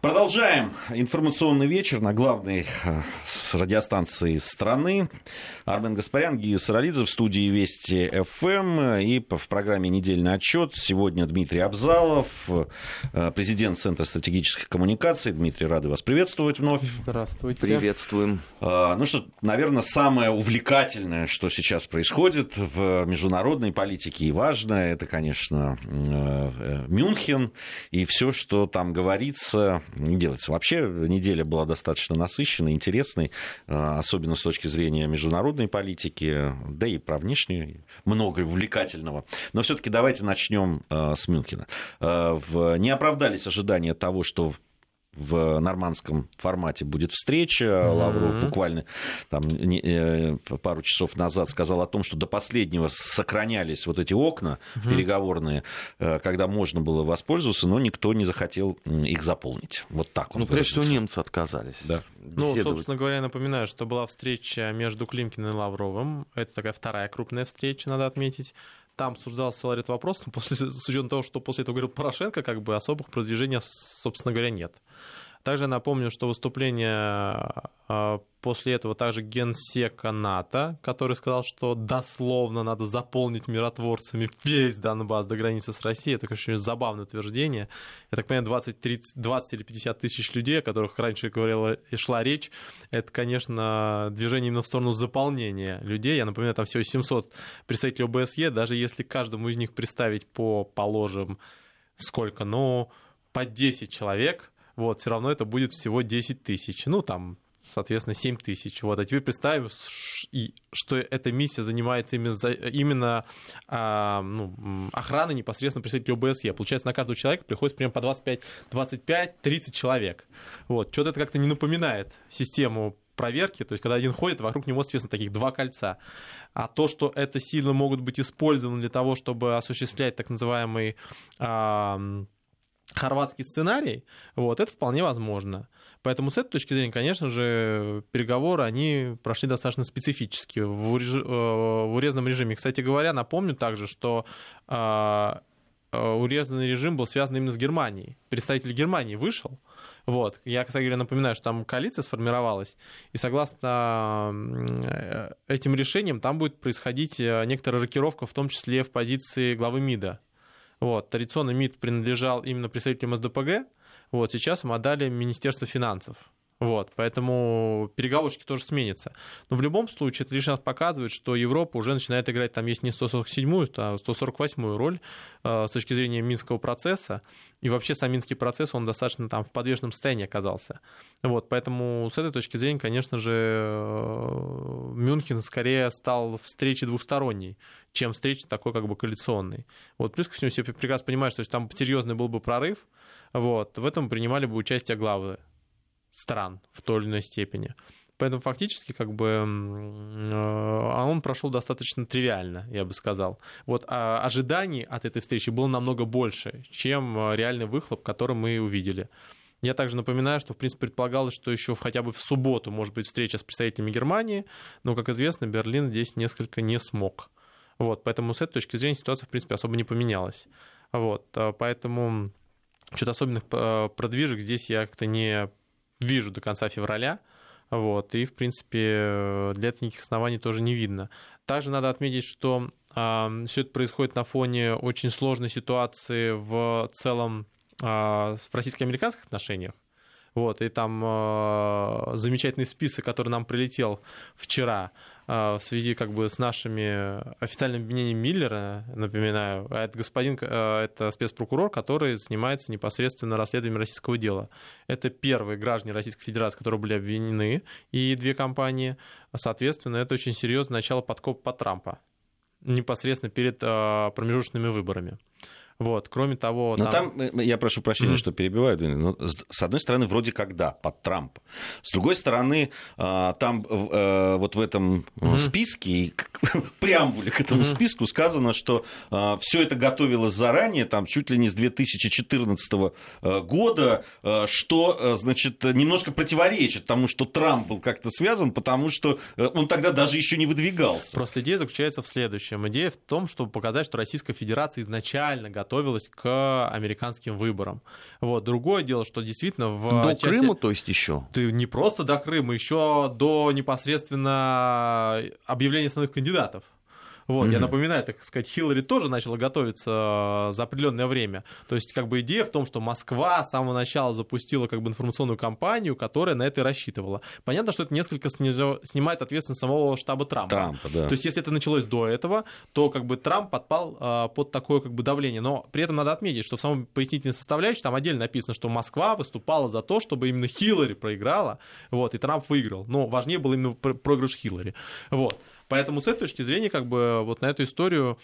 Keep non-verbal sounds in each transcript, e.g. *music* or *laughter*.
Продолжаем информационный вечер на главной э, радиостанции страны. Армен Гаспарян, Гия Саралидзе в студии Вести ФМ. И в программе «Недельный отчет» сегодня Дмитрий Абзалов, э, президент Центра стратегических коммуникаций. Дмитрий, рады вас приветствовать вновь. Здравствуйте. Приветствуем. Э, ну что, наверное, самое увлекательное, что сейчас происходит в международной политике и важное, это, конечно, Мюнхен и все, что там говорится не делается. Вообще неделя была достаточно насыщенной, интересной, э, особенно с точки зрения международной политики, да и про внешнюю, много увлекательного. Но все-таки давайте начнем э, с Мюнхена. Э, не оправдались ожидания того, что в нормандском формате будет встреча. Mm-hmm. Лавров буквально там, э, пару часов назад сказал о том, что до последнего сохранялись вот эти окна mm-hmm. переговорные, э, когда можно было воспользоваться, но никто не захотел их заполнить. Вот так он Ну, прежде всего, немцы отказались. Да. Ну, собственно говоря, я напоминаю, что была встреча между Климкиным и Лавровым. Это такая вторая крупная встреча, надо отметить там обсуждался ряд вопросов, но после, *laughs* с учетом того, что после этого говорил Порошенко, как бы особых продвижений, собственно говоря, нет. Также напомню, что выступление а, после этого также генсека НАТО, который сказал, что дословно надо заполнить миротворцами весь Донбасс до границы с Россией. Это, конечно, забавное утверждение. Я так понимаю, 20, 30, 20 или 50 тысяч людей, о которых раньше говорила и шла речь, это, конечно, движение именно в сторону заполнения людей. Я напоминаю, там всего 700 представителей ОБСЕ. Даже если каждому из них представить по, положим, сколько, ну, по 10 человек – вот, все равно это будет всего 10 тысяч. Ну, там, соответственно, 7 тысяч. Вот. А теперь представим, что эта миссия занимается именно, именно а, ну, охраной непосредственно представителей ОБСЕ. Получается, на каждого человека приходится примерно по 25, 25 30 человек. Вот. Что-то это как-то не напоминает систему проверки, то есть когда один ходит, вокруг него, соответственно, таких два кольца. А то, что это силы могут быть использованы для того, чтобы осуществлять так называемый а, хорватский сценарий, вот, это вполне возможно. Поэтому с этой точки зрения, конечно же, переговоры, они прошли достаточно специфически в, уреж... Э, в урезанном режиме. Кстати говоря, напомню также, что а, э, урезанный режим был связан именно с Германией. Представитель Германии вышел, вот. Я, кстати говоря, напоминаю, что там коалиция сформировалась, и согласно э, этим решениям там будет происходить некоторая рокировка, в том числе в позиции главы МИДа вот, традиционно МИД принадлежал именно представителям СДПГ, вот, сейчас им отдали Министерство финансов. Вот, поэтому переговорщики тоже сменятся. Но в любом случае это лишь раз показывает, что Европа уже начинает играть, там есть не 147-ю, а 148-ю роль э, с точки зрения Минского процесса. И вообще сам Минский процесс, он достаточно там в подвешенном состоянии оказался. Вот, поэтому с этой точки зрения, конечно же, э, Мюнхен скорее стал встречей двухсторонней, чем встречей такой как бы коалиционной. Вот, плюс ко всему все прекрасно понимают, что если там серьезный был бы прорыв, вот, в этом принимали бы участие главы стран в той или иной степени. Поэтому фактически как бы а он прошел достаточно тривиально, я бы сказал. Вот а ожиданий от этой встречи было намного больше, чем а, реальный выхлоп, который мы увидели. Я также напоминаю, что, в принципе, предполагалось, что еще хотя бы в субботу может быть встреча с представителями Германии, но, как известно, Берлин здесь несколько не смог. Вот, поэтому с этой точки зрения ситуация, в принципе, особо не поменялась. Вот, поэтому что-то особенных продвижек здесь я как-то не вижу до конца февраля. Вот, и, в принципе, для этого никаких оснований тоже не видно. Также надо отметить, что э, все это происходит на фоне очень сложной ситуации в целом э, в российско-американских отношениях. Вот, и там э, замечательный список, который нам прилетел вчера э, в связи как бы с нашими официальным обвинением Миллера, напоминаю, а это господин, э, это спецпрокурор, который занимается непосредственно расследованием российского дела. Это первые граждане Российской Федерации, которые были обвинены, и две компании. Соответственно, это очень серьезное начало подкопа по Трампа непосредственно перед промежуточными выборами. Вот, кроме того... Но там... там, э, я прошу прощения, mm-hmm. что перебиваю, но с одной стороны, вроде как да, под Трампа. С другой стороны, а, там э, вот в этом mm-hmm. списке, *laughs* преамбуле к этому mm-hmm. списку сказано, что а, все это готовилось заранее, там чуть ли не с 2014 э, года, что, значит, немножко противоречит тому, что Трамп был как-то связан, потому что он тогда даже еще не выдвигался. Просто идея заключается в следующем. Идея в том, чтобы показать, что Российская Федерация изначально готова готовилась к американским выборам. Вот. Другое дело, что действительно в До части... Крыма, то есть еще? Ты не просто до Крыма, еще до непосредственно объявления основных кандидатов. Вот, mm-hmm. я напоминаю, так сказать, Хиллари тоже начала готовиться э, за определенное время. То есть, как бы идея в том, что Москва с самого начала запустила как бы информационную кампанию, которая на это и рассчитывала. Понятно, что это несколько снимает ответственность самого штаба Трампа. Трампа да. То есть, если это началось до этого, то как бы Трамп подпал э, под такое как бы давление. Но при этом надо отметить, что в самом пояснительной составляющей там отдельно написано, что Москва выступала за то, чтобы именно Хиллари проиграла, вот, и Трамп выиграл. Но важнее был именно проигрыш Хиллари. Вот. Поэтому с этой точки зрения, как бы вот на эту историю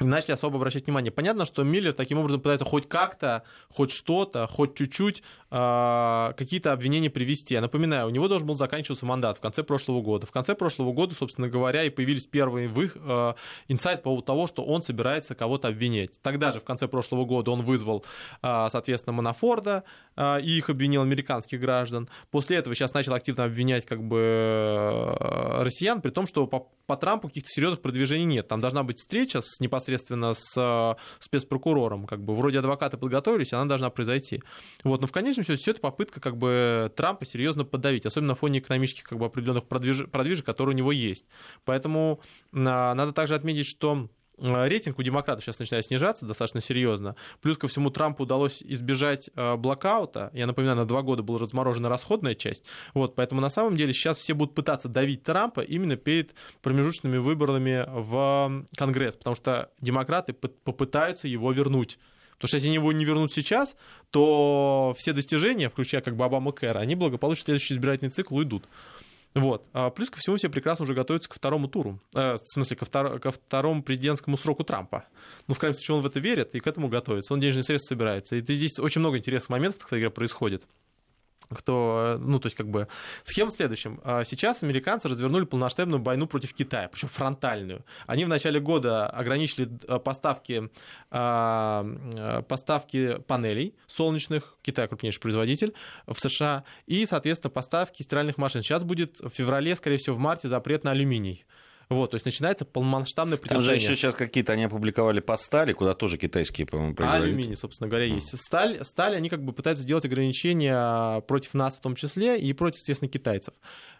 начали особо обращать внимание. Понятно, что Миллер таким образом пытается хоть как-то, хоть что-то, хоть чуть-чуть э, какие-то обвинения привести. Я напоминаю, у него должен был заканчиваться мандат в конце прошлого года. В конце прошлого года, собственно говоря, и появились первые вы, э, инсайт по поводу того, что он собирается кого-то обвинять. Тогда же, в конце прошлого года, он вызвал, э, соответственно, Манафорда э, и их обвинил американских граждан. После этого сейчас начал активно обвинять как бы э, россиян, при том, что по, по Трампу каких-то серьезных продвижений нет. Там должна быть встреча с непосредственно непосредственно с э, спецпрокурором. Как бы вроде адвокаты подготовились, она должна произойти. Вот, но в конечном счете все это попытка как бы Трампа серьезно подавить, особенно на фоне экономических как бы, определенных продвиж... продвижек, которые у него есть. Поэтому а, надо также отметить, что рейтинг у демократов сейчас начинает снижаться достаточно серьезно. Плюс ко всему Трампу удалось избежать э, блокаута. Я напоминаю, на два года была разморожена расходная часть. Вот, поэтому на самом деле сейчас все будут пытаться давить Трампа именно перед промежуточными выборами в Конгресс, потому что демократы попытаются его вернуть. Потому что если они его не вернут сейчас, то все достижения, включая как бы Обама Кэра, они благополучно в следующий избирательный цикл уйдут. Вот. А плюс ко всему все прекрасно уже готовятся ко второму туру. Э, в смысле, ко, втор... ко второму президентскому сроку Трампа. Ну, в крайнем случае, он в это верит и к этому готовится. Он денежные средства собирается. И здесь очень много интересных моментов, кстати говоря, происходит кто, ну, то есть, как бы, схема в. А, сейчас американцы развернули полномасштабную войну против Китая, причем фронтальную. Они в начале года ограничили а, поставки, а, поставки панелей солнечных, Китай крупнейший производитель в США, и, соответственно, поставки стиральных машин. Сейчас будет в феврале, скорее всего, в марте запрет на алюминий. Вот, то есть начинается полномасштабное противостояние. Там же еще сейчас какие-то они опубликовали по стали, куда тоже китайские, по-моему, производители. Алюминий, собственно говоря, есть. Сталь, сталь, они как бы пытаются сделать ограничения против нас в том числе и против, естественно, китайцев.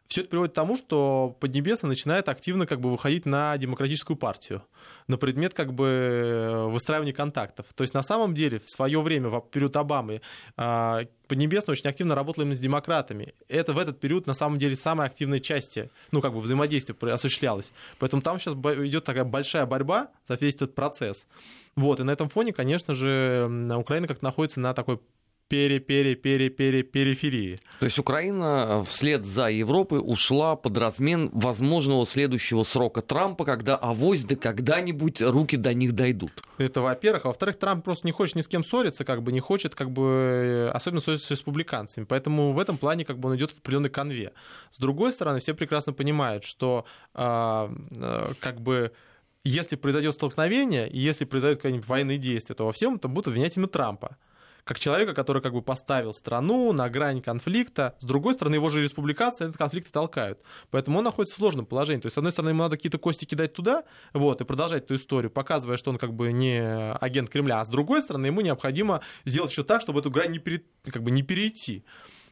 Все это приводит к тому, что Поднебесная начинает активно как бы выходить на демократическую партию, на предмет как бы выстраивания контактов. То есть на самом деле в свое время, в период Обамы, а, Поднебесная очень активно работала именно с демократами. Это в этот период на самом деле самая активная часть, ну как бы взаимодействие осуществлялось. Поэтому там сейчас идет такая большая борьба за весь этот процесс. Вот, и на этом фоне, конечно же, Украина как находится на такой пере-пере-пере-пере-периферии. То есть Украина вслед за Европой ушла под размен возможного следующего срока Трампа, когда авось да когда-нибудь руки до них дойдут. Это во-первых. А во-вторых, Трамп просто не хочет ни с кем ссориться, как бы не хочет, как бы, особенно ссориться с республиканцами. Поэтому в этом плане как бы он идет в определенной конве. С другой стороны, все прекрасно понимают, что э, э, как бы если произойдет столкновение, и если произойдут какие-нибудь военные действия, то во всем это будут обвинять именно Трампа как человека, который как бы поставил страну на грань конфликта. С другой стороны, его же республиканцы этот конфликт толкают. Поэтому он находится в сложном положении. То есть, с одной стороны, ему надо какие-то кости кидать туда, вот, и продолжать эту историю, показывая, что он как бы не агент Кремля. А с другой стороны, ему необходимо сделать все так, чтобы эту грань не, пере... как бы не перейти.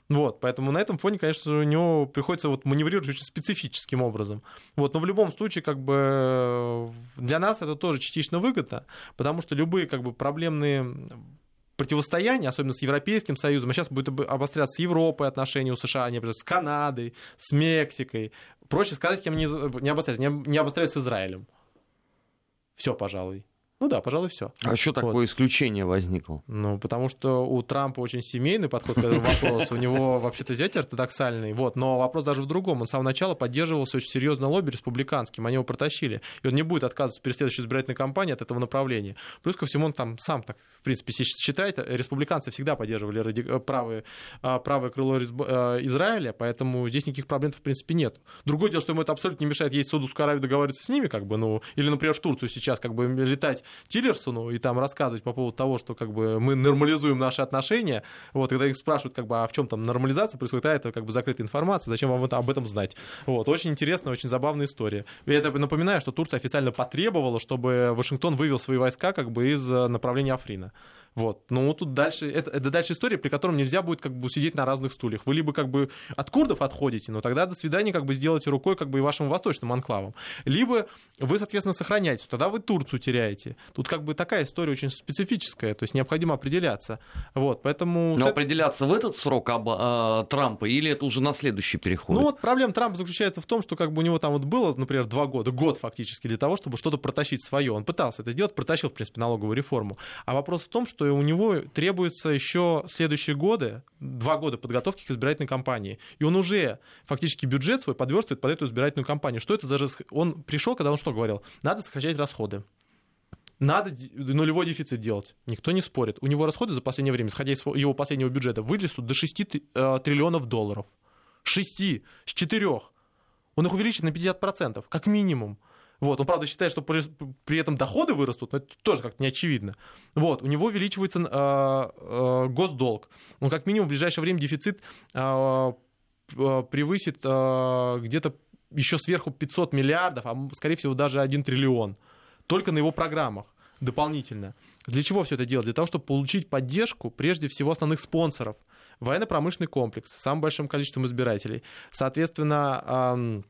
Вот, поэтому на этом фоне, конечно, у него приходится вот маневрировать очень специфическим образом. Вот, но в любом случае, как бы для нас это тоже частично выгодно, потому что любые как бы проблемные противостояние, особенно с Европейским Союзом, а сейчас будет обостряться с Европой отношения у США, они с Канадой, с Мексикой. Проще сказать, кем не, не обостряются, не, обостряются с Израилем. Все, пожалуй. Ну да, пожалуй, все. А что вот. такое исключение возникло? Ну, потому что у Трампа очень семейный подход к этому вопросу. У него вообще-то зять ортодоксальный. Вот. Но вопрос даже в другом. Он с самого начала поддерживался очень серьезно лобби республиканским. Они его протащили. И он не будет отказываться при следующей избирательной кампании от этого направления. Плюс ко всему, он там сам так, в принципе, считает, республиканцы всегда поддерживали ради... Э, правое, э, правое крыло э, Израиля, поэтому здесь никаких проблем в принципе нет. Другое дело, что ему это абсолютно не мешает есть Саудовскую Аравию договариваться с ними, как бы, ну, или, например, в Турцию сейчас как бы летать Тиллерсону и там рассказывать по поводу того, что как бы мы нормализуем наши отношения, вот, когда их спрашивают, как бы, а в чем там нормализация происходит, а это как бы закрытая информация, зачем вам это, об этом знать? Вот, очень интересная, очень забавная история. Я это напоминаю, что Турция официально потребовала, чтобы Вашингтон вывел свои войска как бы из э, направления Африна. Вот. Но вот тут дальше, это, это дальше история, при котором нельзя будет как бы сидеть на разных стульях. Вы либо как бы от курдов отходите, но тогда до свидания как бы сделайте рукой как бы и вашим восточным анклавам. Либо вы, соответственно, сохраняете, тогда вы Турцию теряете. Тут как бы такая история очень специфическая, то есть необходимо определяться. Вот, поэтому... Но определяться в этот срок об, э, Трампа или это уже на следующий переход? Ну вот проблема Трампа заключается в том, что как бы у него там вот было, например, два года, год фактически для того, чтобы что-то протащить свое. Он пытался это сделать, протащил, в принципе, налоговую реформу. А вопрос в том, что что у него требуется еще следующие годы, два года подготовки к избирательной кампании. И он уже фактически бюджет свой подверстывает под эту избирательную кампанию. Что это за... Он пришел, когда он что говорил? Надо сокращать расходы. Надо нулевой дефицит делать. Никто не спорит. У него расходы за последнее время, исходя из его последнего бюджета, вырастут до 6 э, триллионов долларов. 6, с 4. Он их увеличит на 50%, как минимум. Вот, он, правда, считает, что при, при этом доходы вырастут, но это тоже как-то не очевидно. Вот, у него увеличивается э, э, госдолг. Он как минимум в ближайшее время дефицит э, превысит э, где-то еще сверху 500 миллиардов, а скорее всего даже 1 триллион. Только на его программах дополнительно. Для чего все это делать? Для того, чтобы получить поддержку, прежде всего, основных спонсоров. Военно-промышленный комплекс с самым большим количеством избирателей. Соответственно,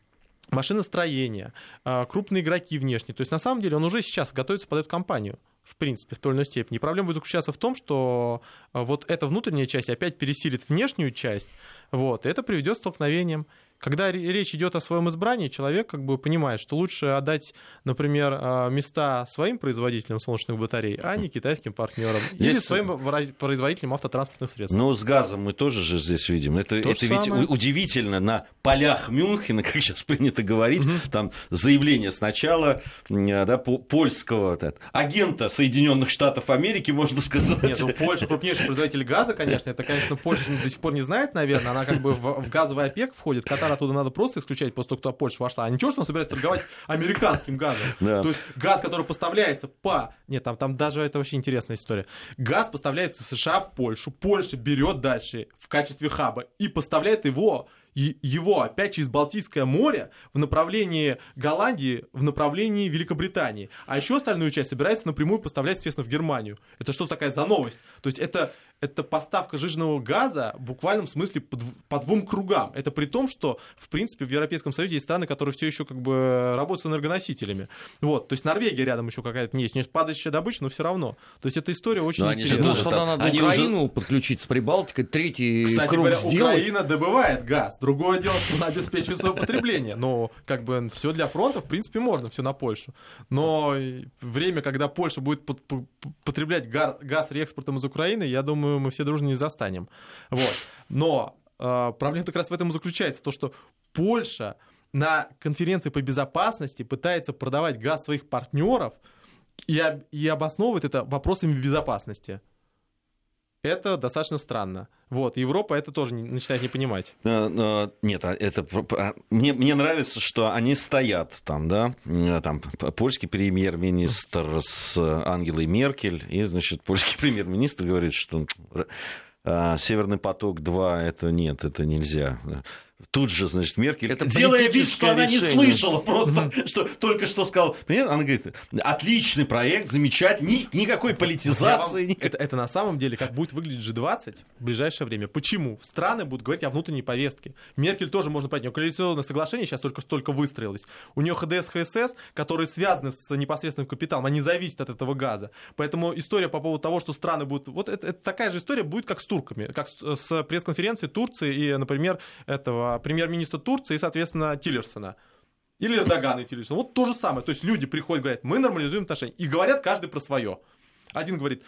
машиностроение, а, крупные игроки внешние. То есть, на самом деле, он уже сейчас готовится под эту компанию в принципе, в той или иной степени. Проблема будет заключаться в том, что а, вот эта внутренняя часть опять пересилит внешнюю часть, вот, и это приведет к столкновениям. Когда речь идет о своем избрании, человек как бы понимает, что лучше отдать, например, а, места своим производителям солнечных батарей, а не китайским партнерам. Здесь... Или своим производителям автотранспортных средств. Ну, с газом мы тоже же здесь видим. Это, это ведь удивительно. На полях Мюнхена, *laughs* как сейчас принято говорить, угу. там заявление сначала да, польского так, агента Соединенных Штатов Америки, можно сказать. Нет, ну, Польша крупнейший производитель газа, конечно. Это, конечно, Польша до сих пор не знает, наверное. Она как бы в, в газовый ОПЕК входит. Катар оттуда надо просто исключать после того, кто Польша вошла. А ничего, что он собирается торговать американским газом. Да. То есть газ, который поставляется по... Нет, там, там даже это очень интересная история. Газ поставляется США в Польшу. Польша берет дальше в качестве хаба и поставляет его его опять через Балтийское море в направлении Голландии, в направлении Великобритании. А еще остальную часть собирается напрямую поставлять, естественно, в Германию. Это что такая за новость? То есть это это поставка жиженного газа в буквальном смысле по, по двум кругам. Это при том, что, в принципе, в Европейском Союзе есть страны, которые все еще как бы работают с энергоносителями. Вот, то есть Норвегия рядом еще какая-то не есть. У нее падающая добыча, но все равно. То есть эта история очень но интересная. Ну, тогда надо они Украину уже... подключить с Прибалтикой, третий Кстати круг говоря, сделать. Украина добывает газ. Другое дело, что она обеспечивает свое потребление. Но как бы все для фронта, в принципе, можно, все на Польшу. Но время, когда Польша будет потреблять газ реэкспортом из Украины, я думаю, мы все дружно не застанем. Вот. Но э, проблема как раз в этом и заключается, то, что Польша на конференции по безопасности пытается продавать газ своих партнеров и, и обосновывает это вопросами безопасности. Это достаточно странно. Вот, Европа это тоже начинает не понимать. Э, э, нет, а это а, мне, мне нравится, что они стоят там, да, э, там польский премьер-министр с Ангелой Меркель, и, значит, польский *laughs* премьер-министр говорит, что Северный поток-2 это нет, это нельзя тут же, значит, Меркель, это делая вид, что она не слышала просто, что только что сказал. Она говорит, отличный проект, замечательный, ни, никакой политизации. Вам, *laughs* это, это на самом деле, как будет выглядеть G20 в ближайшее время. Почему? Страны будут говорить о внутренней повестке. Меркель тоже можно понять. У нее коалиционное соглашение сейчас только столько выстроилось. У нее ХДС, ХСС, которые связаны с непосредственным капиталом, они зависят от этого газа. Поэтому история по поводу того, что страны будут... Вот это, это такая же история будет, как с турками, как с, с пресс-конференцией Турции и, например, этого премьер-министра Турции и, соответственно, Тиллерсона. Или Эрдогана и Тиллерсона. Вот то же самое. То есть люди приходят, говорят, мы нормализуем отношения. И говорят каждый про свое. Один говорит,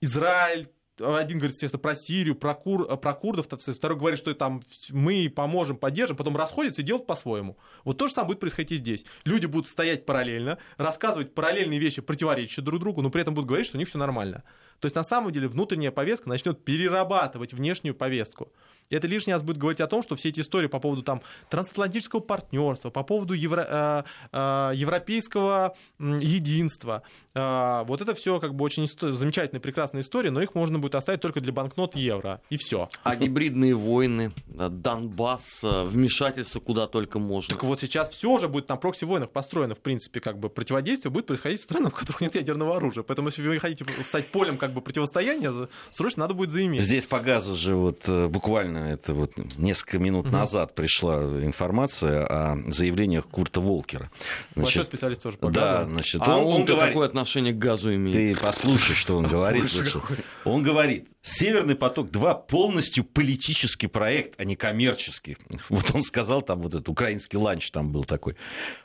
Израиль, один говорит, естественно, про Сирию, про, кур, про курдов, второй говорит, что там мы поможем, поддержим, потом расходятся и делают по-своему. Вот то же самое будет происходить и здесь. Люди будут стоять параллельно, рассказывать параллельные вещи, противоречащие друг другу, но при этом будут говорить, что у них все нормально. То есть на самом деле внутренняя повестка начнет перерабатывать внешнюю повестку. И это лишний раз будет говорить о том, что все эти истории по поводу там, трансатлантического партнерства, по поводу евро, э, э, европейского единства, вот это все как бы очень замечательная, прекрасная история, но их можно будет оставить только для банкнот евро, и все. А гибридные войны, Донбасс, э, вмешательство куда только можно. Так вот сейчас все уже будет на прокси-войнах построено, в принципе, как бы противодействие будет происходить в странах, в которых нет ядерного оружия. Поэтому если вы хотите стать полем как бы противостояния, срочно надо будет заиметь. Здесь по газу же вот э, буквально это вот несколько минут Мгм. назад пришла информация о заявлениях Курта Волкера. Большой специалист тоже по да, газу. значит, а он, он, он говорит, какое отношение к газу имеет? Ты послушай, что он говорит. Лучше. Он говорит, Северный поток-2 полностью политический проект, а не коммерческий. Вот он сказал, там вот этот украинский ланч там был такой.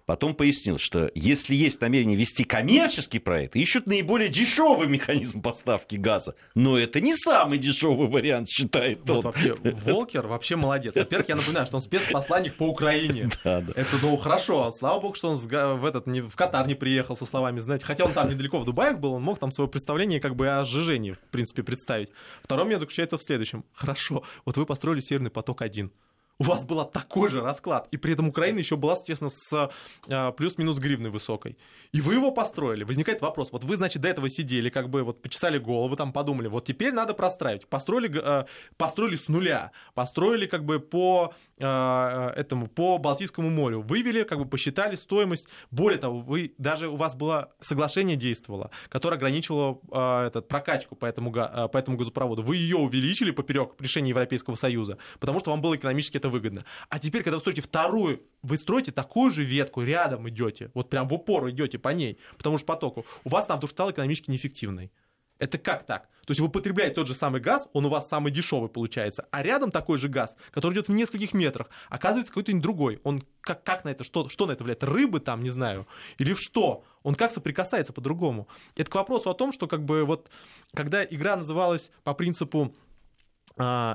Потом пояснил, что если есть намерение вести коммерческий проект, ищут наиболее дешевый механизм поставки газа. Но это не самый дешевый вариант, считает Вот он. вообще, Волкер вообще молодец. Во-первых, я напоминаю, что он спецпосланник по Украине. *laughs* Да, да. Это, ну, хорошо. Слава богу, что он в, этот, не, в Катар не приехал со словами, знаете. Хотя он там недалеко в Дубаях был, он мог там свое представление как бы о сжижении, в принципе, представить. Второй момент заключается в следующем. Хорошо, вот вы построили Северный поток-1. У вас был такой же расклад, и при этом Украина еще была, соответственно, с а, плюс-минус гривной высокой. И вы его построили. Возникает вопрос, вот вы, значит, до этого сидели, как бы вот почесали голову, там подумали, вот теперь надо простраивать. Построили, а, построили с нуля, построили как бы по а, этому, по Балтийскому морю, вывели, как бы посчитали стоимость. Более того, вы, даже у вас было соглашение действовало, которое ограничивало а, этот, прокачку по этому, а, по этому газопроводу. Вы ее увеличили поперек решения Европейского Союза, потому что вам было экономически это выгодно. А теперь, когда вы строите вторую, вы строите такую же ветку, рядом идете, вот прям в упор идете по ней, потому что потоку, у вас там тоже стало экономически неэффективной. Это как так? То есть вы потребляете тот же самый газ, он у вас самый дешевый получается, а рядом такой же газ, который идет в нескольких метрах, оказывается какой-то другой. Он как, как на это, что, что на это влияет? Рыбы там, не знаю, или в что? Он как соприкасается по-другому? Это к вопросу о том, что как бы вот, когда игра называлась по принципу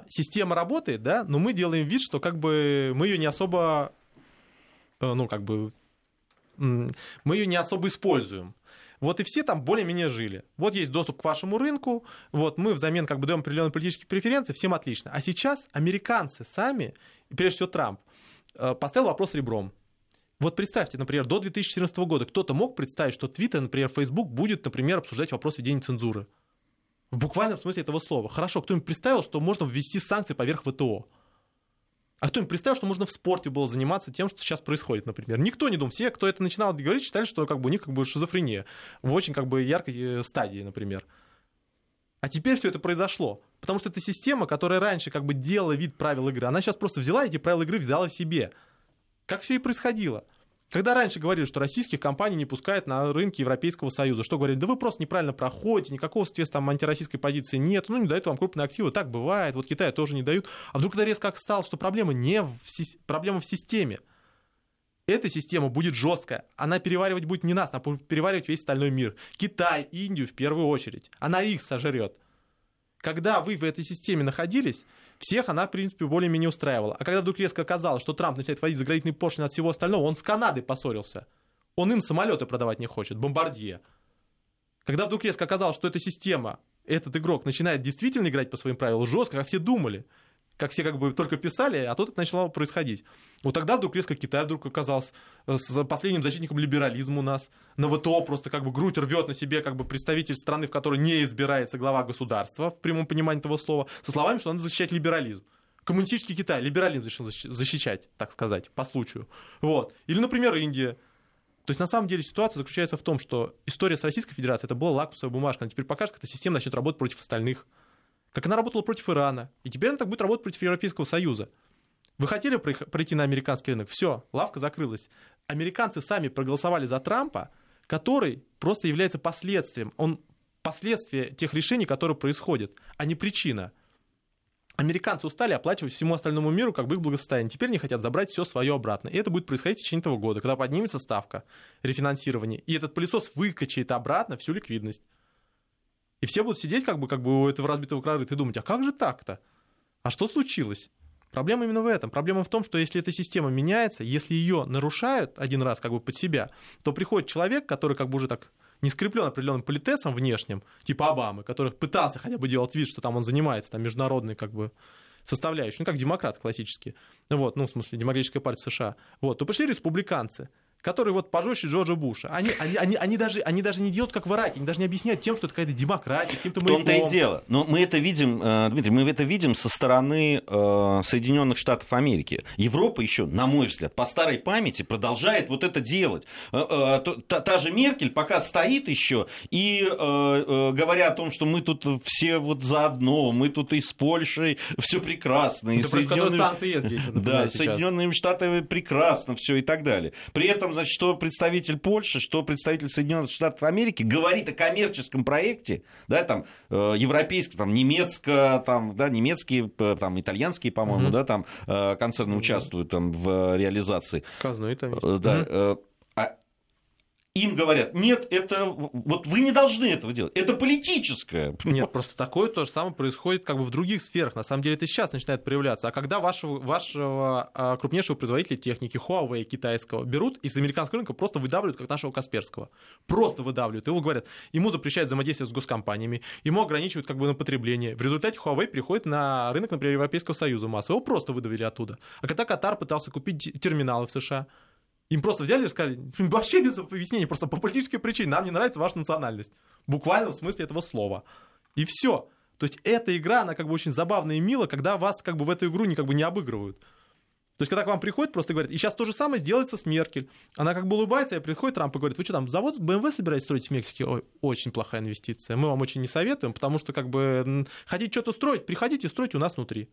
система работает, да, но мы делаем вид, что как бы мы ее не особо, э, ну, как бы, мы ее не особо используем. Вот и все там более-менее жили. Вот есть доступ к вашему рынку, вот мы взамен как бы даем определенные политические преференции, всем отлично. А сейчас американцы сами, прежде всего Трамп, э, поставил вопрос ребром. Вот представьте, например, до 2014 года кто-то мог представить, что Twitter, например, Facebook будет, например, обсуждать вопрос введения цензуры. В буквальном смысле этого слова. Хорошо, кто-нибудь представил, что можно ввести санкции поверх ВТО? А кто-нибудь представил, что можно в спорте было заниматься тем, что сейчас происходит, например? Никто не думал. Все, кто это начинал говорить, считали, что как бы, у них как бы шизофрения в очень как бы яркой э, стадии, например. А теперь все это произошло. Потому что это система, которая раньше как бы делала вид правил игры. Она сейчас просто взяла эти правила игры, взяла себе. Как все и происходило. Когда раньше говорили, что российских компаний не пускают на рынки Европейского Союза, что говорили, да вы просто неправильно проходите, никакого, соответственно, там антироссийской позиции нет, ну не дают вам крупные активы, так бывает, вот Китаю тоже не дают. А вдруг когда резко стало, что проблема не в, проблема в системе. Эта система будет жесткая, она переваривать будет не нас, она будет переваривать весь остальной мир. Китай, Индию в первую очередь. Она их сожрет. Когда вы в этой системе находились, всех она, в принципе, более-менее устраивала. А когда вдруг резко оказалось, что Трамп начинает вводить заградительные поршни от всего остального, он с Канадой поссорился. Он им самолеты продавать не хочет, бомбардье. Когда вдруг резко оказалось, что эта система, этот игрок начинает действительно играть по своим правилам жестко, как все думали, как все как бы только писали, а тут это начало происходить. Вот тогда вдруг резко Китай вдруг оказался с последним защитником либерализма у нас. На ВТО просто как бы грудь рвет на себе как бы представитель страны, в которой не избирается глава государства, в прямом понимании этого слова, со словами, что надо защищать либерализм. Коммунистический Китай, либерализм решил защи- защищать, так сказать, по случаю. Вот. Или, например, Индия. То есть, на самом деле, ситуация заключается в том, что история с Российской Федерацией это была лакмусовая бумажка. Она теперь покажет, как эта система начнет работать против остальных. Как она работала против Ирана. И теперь она так будет работать против Европейского Союза. Вы хотели прийти на американский рынок? Все, лавка закрылась. Американцы сами проголосовали за Трампа, который просто является последствием. Он последствие тех решений, которые происходят, а не причина. Американцы устали оплачивать всему остальному миру как бы их благосостояние. Теперь они хотят забрать все свое обратно. И это будет происходить в течение этого года, когда поднимется ставка рефинансирования. И этот пылесос выкачает обратно всю ликвидность. И все будут сидеть как бы, как бы у этого разбитого корыта и думать, а как же так-то? А что случилось? Проблема именно в этом. Проблема в том, что если эта система меняется, если ее нарушают один раз как бы под себя, то приходит человек, который как бы уже так не скреплен определенным политесом внешним, типа Обамы, который пытался хотя бы делать вид, что там он занимается там международной как бы составляющей, ну как демократ классический, вот, ну в смысле демократическая партия США, вот, то пришли республиканцы, которые вот пожестче Джорджа Буша. Они, они, они, они, даже, они даже не делают, как в Ираке, они даже не объясняют тем, что это какая-то демократия, с каким-то В том-то и дело. Но мы это видим, э, Дмитрий, мы это видим со стороны э, Соединенных Штатов Америки. Европа еще, на мой взгляд, по старой памяти продолжает вот это делать. Э, та, та же Меркель пока стоит еще и говоря о том, что мы тут все вот заодно, мы тут и с Польшей все прекрасно. И Соединенные... санкции есть, да, Соединенными Штатами прекрасно все и так далее. При этом значит, что представитель Польши, что представитель Соединенных Штатов Америки говорит о коммерческом проекте, да, там, э, европейский, там, немецко, там, да, немецкие, там, итальянские, по-моему, угу. да, там, э, концерны участвуют там в реализации. Казну это. Э, да, угу им говорят, нет, это вот вы не должны этого делать, это политическое. Нет, просто такое то же самое происходит как бы в других сферах. На самом деле это сейчас начинает проявляться. А когда вашего, вашего а, крупнейшего производителя техники Huawei китайского берут из американского рынка просто выдавливают, как нашего Касперского. Просто выдавливают. Его говорят, ему запрещают взаимодействие с госкомпаниями, ему ограничивают как бы на потребление. В результате Huawei приходит на рынок, например, Европейского Союза массово. Его просто выдавили оттуда. А когда Катар пытался купить терминалы в США, им просто взяли и сказали, вообще без объяснений, просто по политической причине, нам не нравится ваша национальность. Буквально в смысле этого слова. И все. То есть эта игра, она как бы очень забавная и мила, когда вас как бы в эту игру не, как бы не обыгрывают. То есть, когда к вам приходит, просто говорят, и сейчас то же самое сделается с Меркель. Она как бы улыбается, и приходит Трамп и говорит, вы что там, завод BMW собираетесь строить в Мексике? Ой, очень плохая инвестиция. Мы вам очень не советуем, потому что как бы хотите что-то строить, приходите, стройте у нас внутри.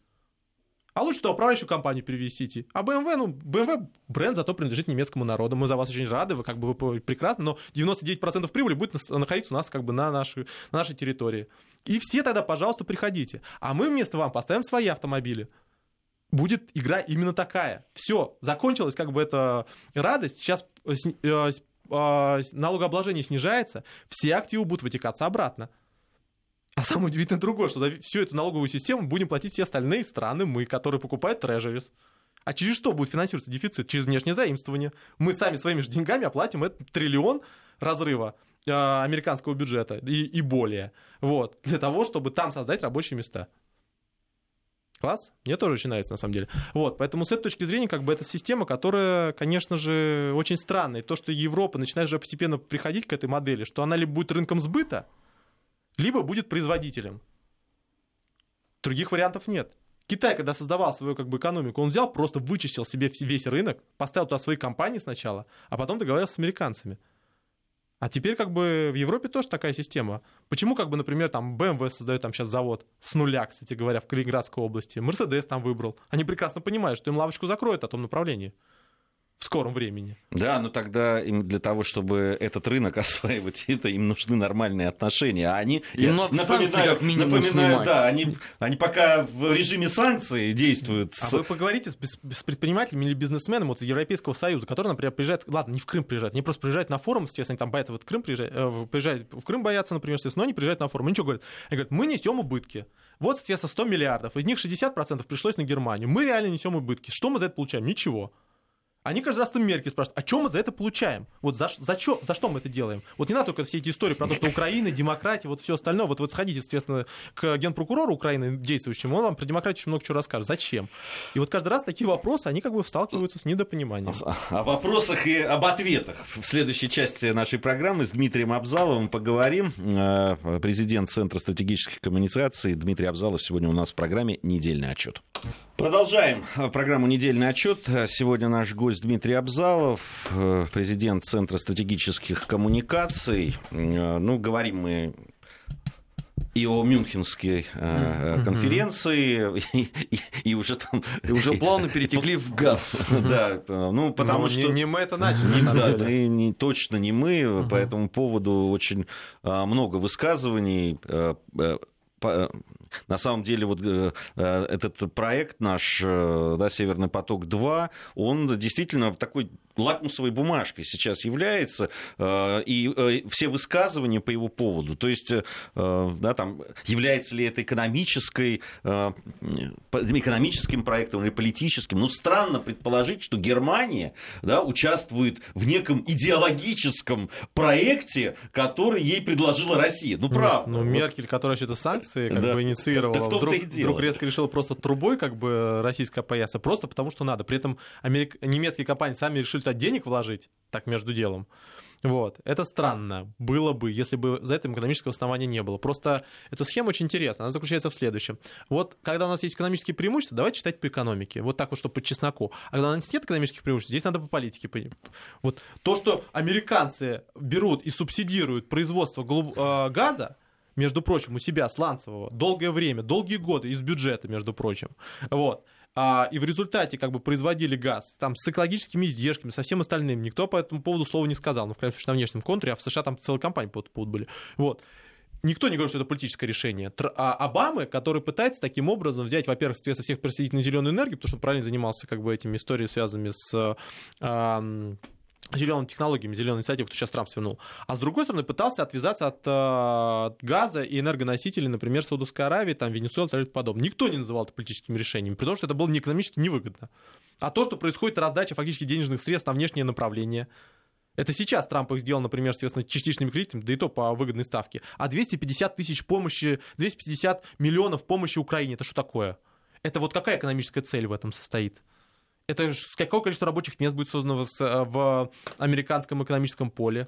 А лучше то управляющую компанию перевесите. А BMW, ну, BMW бренд зато принадлежит немецкому народу. Мы за вас очень рады, вы как бы вы прекрасны, но 99% прибыли будет находиться у нас как бы на нашей, на нашей территории. И все тогда, пожалуйста, приходите. А мы вместо вам поставим свои автомобили. Будет игра именно такая. Все, закончилась как бы эта радость. Сейчас э, э, э, налогообложение снижается, все активы будут вытекаться обратно. А самое удивительное другое, что за всю эту налоговую систему будем платить все остальные страны, мы, которые покупают трежерис. А через что будет финансироваться дефицит? Через внешнее заимствование. Мы сами своими же деньгами оплатим этот триллион разрыва э, американского бюджета и, и более. Вот. Для того, чтобы там создать рабочие места. Класс? Мне тоже очень нравится, на самом деле. Вот, поэтому с этой точки зрения, как бы, это система, которая, конечно же, очень странная. И то, что Европа начинает же постепенно приходить к этой модели, что она либо будет рынком сбыта, либо будет производителем. Других вариантов нет. Китай, когда создавал свою как бы, экономику, он взял, просто вычистил себе весь рынок, поставил туда свои компании сначала, а потом договорился с американцами. А теперь как бы в Европе тоже такая система. Почему, как бы, например, там BMW создает там сейчас завод с нуля, кстати говоря, в Калининградской области, Mercedes там выбрал. Они прекрасно понимают, что им лавочку закроют о том направлении в скором времени. Да, но тогда им для того, чтобы этот рынок *laughs* осваивать, это им нужны нормальные отношения. А они, им я напоминаю, как напоминаю да, они, они пока в режиме санкций действуют. А с... вы поговорите с, с предпринимателями или бизнесменами вот из Европейского Союза, которые, например, приезжают, ладно, не в Крым приезжают, они просто приезжают на форум, естественно, они там боятся вот Крым приезжать, э, приезжают в Крым боятся, например, естественно, но они приезжают на форум, и ничего говорят. Они говорят, мы несем убытки. Вот, соответственно, 100 миллиардов, из них 60% пришлось на Германию. Мы реально несем убытки. Что мы за это получаем? Ничего. Они каждый раз там Меркель спрашивают, а что мы за это получаем? Вот за, за, чё, за что мы это делаем? Вот не надо только все эти истории про то, что Украина, демократия, вот все остальное. Вот вы сходите, естественно, к генпрокурору Украины действующему, он вам про демократию очень много чего расскажет. Зачем? И вот каждый раз такие вопросы, они как бы сталкиваются с недопониманием. О вопросах и об ответах в следующей части нашей программы с Дмитрием Абзаловым поговорим. Э, президент Центра стратегических коммуникаций Дмитрий Абзалов сегодня у нас в программе «Недельный отчет». Продолжаем программу «Недельный отчет». Сегодня наш гость Дмитрий Абзалов, э, президент Центра стратегических коммуникаций. Э, ну, говорим мы и о Мюнхенской э, конференции, и, и, и уже там... И уже плавно *laughs* перетекли в газ. Да, ну, потому Но что... Не, не мы это начали, не, на самом да, деле. Не, точно не мы, угу. по этому поводу очень много высказываний на самом деле вот э, э, этот проект наш, э, да, Северный поток-2, он действительно такой лакмусовой бумажкой сейчас является, и все высказывания по его поводу, то есть, да, там, является ли это экономической, экономическим проектом или политическим, ну, странно предположить, что Германия, да, участвует в неком идеологическом проекте, который ей предложила Россия, ну, правда. Ну, Меркель, которая что-то санкции, как да. бы инициировала, вдруг, вдруг резко решила просто трубой как бы российская пояса, просто потому что надо. При этом америк... немецкие компании сами решили туда денег вложить, так между делом. Вот. Это странно было бы, если бы за этим экономического основания не было. Просто эта схема очень интересна. Она заключается в следующем. Вот когда у нас есть экономические преимущества, давайте читать по экономике. Вот так вот, чтобы по чесноку. А когда у нас нет экономических преимуществ, здесь надо по политике. Вот то, что американцы берут и субсидируют производство э, газа, между прочим, у себя сланцевого долгое время, долгие годы из бюджета, между прочим. Вот а, и в результате как бы производили газ там с экологическими издержками, со всем остальным. Никто по этому поводу слова не сказал. Ну, в крайнем случае, на внешнем контуре, а в США там целая компания по этому поводу были. Вот. Никто не говорит, что это политическое решение. А Обамы, который пытается таким образом взять, во-первых, соответственно, всех просветить на зеленую энергию, потому что он правильно занимался как бы этими историями, связанными с зелеными технологиями, зеленой инициативой, кто сейчас Трамп свернул. А с другой стороны, пытался отвязаться от, э, газа и энергоносителей, например, Саудовской Аравии, там, Венесуэлы и тому подобное. Никто не называл это политическими решениями, при том, что это было не экономически невыгодно. А то, что происходит раздача фактически денежных средств на внешнее направление, это сейчас Трамп их сделал, например, соответственно, частичными кредитами, да и то по выгодной ставке. А 250 тысяч помощи, 250 миллионов помощи Украине, это что такое? Это вот какая экономическая цель в этом состоит? Это с какое количество рабочих мест будет создано в, э, в американском экономическом поле?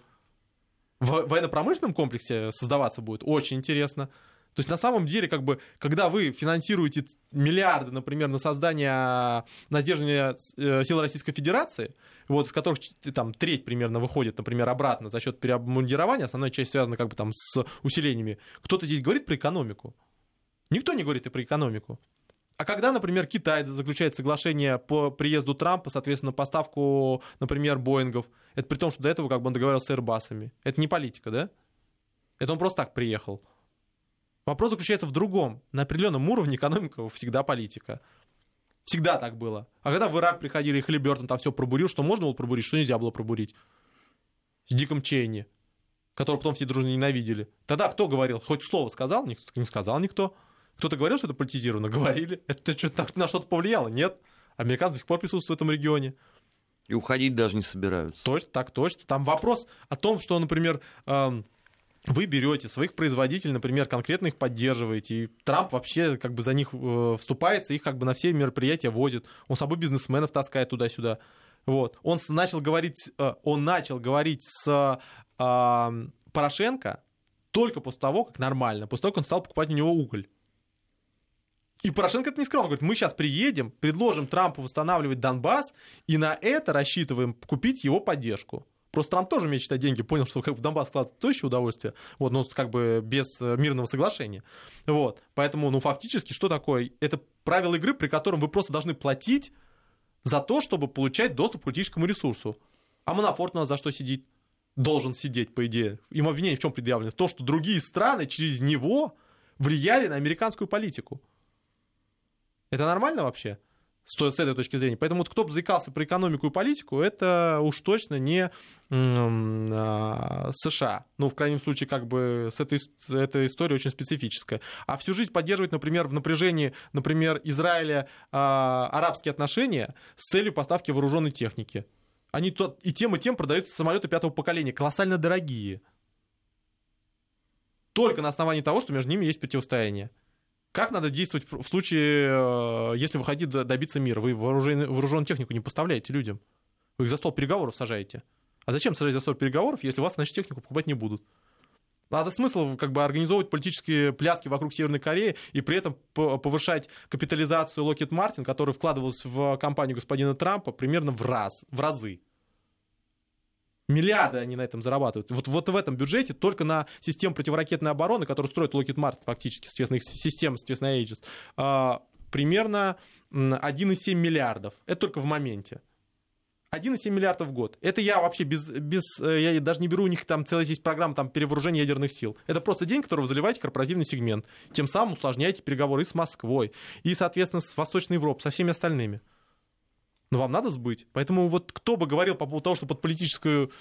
В военно-промышленном комплексе создаваться будет очень интересно. То есть на самом деле, как бы, когда вы финансируете миллиарды, например, на создание, на сдерживание э, сил Российской Федерации, вот, из которых там треть примерно выходит, например, обратно за счет переобмундирования, основная часть связана как бы там с усилениями, кто-то здесь говорит про экономику? Никто не говорит и про экономику. А когда, например, Китай заключает соглашение по приезду Трампа, соответственно, поставку, например, Боингов, это при том, что до этого как бы он договаривался с Airbus'ами. Это не политика, да? Это он просто так приехал. Вопрос заключается в другом. На определенном уровне экономика всегда политика. Всегда так было. А когда в Ирак приходили, и Хлебертон там все пробурил, что можно было пробурить, что нельзя было пробурить. С Диком Чейни, которого потом все дружно ненавидели. Тогда кто говорил? Хоть слово сказал? Никто не сказал никто. Кто-то говорил, что это политизировано? *laughs* Говорили. Это что-то на что-то повлияло? Нет. Американцы до сих пор присутствуют в этом регионе. И уходить даже не собираются. Точно, так точно. Там вопрос о том, что, например, эм, вы берете своих производителей, например, конкретно их поддерживаете, и Трамп вообще как бы за них э, вступается, их как бы на все мероприятия возит, он с собой бизнесменов таскает туда-сюда. Вот. Он начал говорить, э, он начал говорить с э, Порошенко только после того, как нормально, после того, как он стал покупать у него уголь. И Порошенко это не скрыл. Он говорит, мы сейчас приедем, предложим Трампу восстанавливать Донбасс, и на это рассчитываем купить его поддержку. Просто Трамп тоже считать деньги, понял, что в Донбасс вкладывать то еще удовольствие, вот, но как бы без э, мирного соглашения. Вот. Поэтому, ну, фактически, что такое? Это правило игры, при котором вы просто должны платить за то, чтобы получать доступ к политическому ресурсу. А Манафорт у нас за что сидит? Должен сидеть, по идее. Ему обвинение в чем предъявлено? То, что другие страны через него влияли на американскую политику. Это нормально вообще? С, с этой точки зрения. Поэтому вот кто бы заикался про экономику и политику, это уж точно не а, США. Ну, в крайнем случае, как бы с этой, эта история очень специфическая. А всю жизнь поддерживать, например, в напряжении, например, Израиля а, арабские отношения с целью поставки вооруженной техники. Они то, и тем, и тем продаются самолеты пятого поколения, колоссально дорогие. Только на основании того, что между ними есть противостояние. Как надо действовать в случае, э, если вы хотите добиться мира? Вы вооруженную технику не поставляете людям. Вы их за стол переговоров сажаете. А зачем сажать за стол переговоров, если вас, значит, технику покупать не будут? Это смысл как бы организовывать политические пляски вокруг Северной Кореи и при этом повышать капитализацию Lockheed Martin, который вкладывался в компанию господина Трампа примерно в раз, в разы. Миллиарды они на этом зарабатывают. Вот, вот в этом бюджете только на систему противоракетной обороны, которую строит Lockheed Martin фактически, соответственно, их система, соответственно, Aegis, а, примерно 1,7 миллиардов. Это только в моменте. 1,7 миллиардов в год. Это я вообще без, без... Э, я даже не беру у них там целая есть программа там, перевооружения ядерных сил. Это просто день, который вы заливаете корпоративный сегмент. Тем самым усложняете переговоры и с Москвой, и, соответственно, с Восточной Европой, со всеми остальными но вам надо сбыть. Поэтому вот кто бы говорил по поводу того, что под политическую,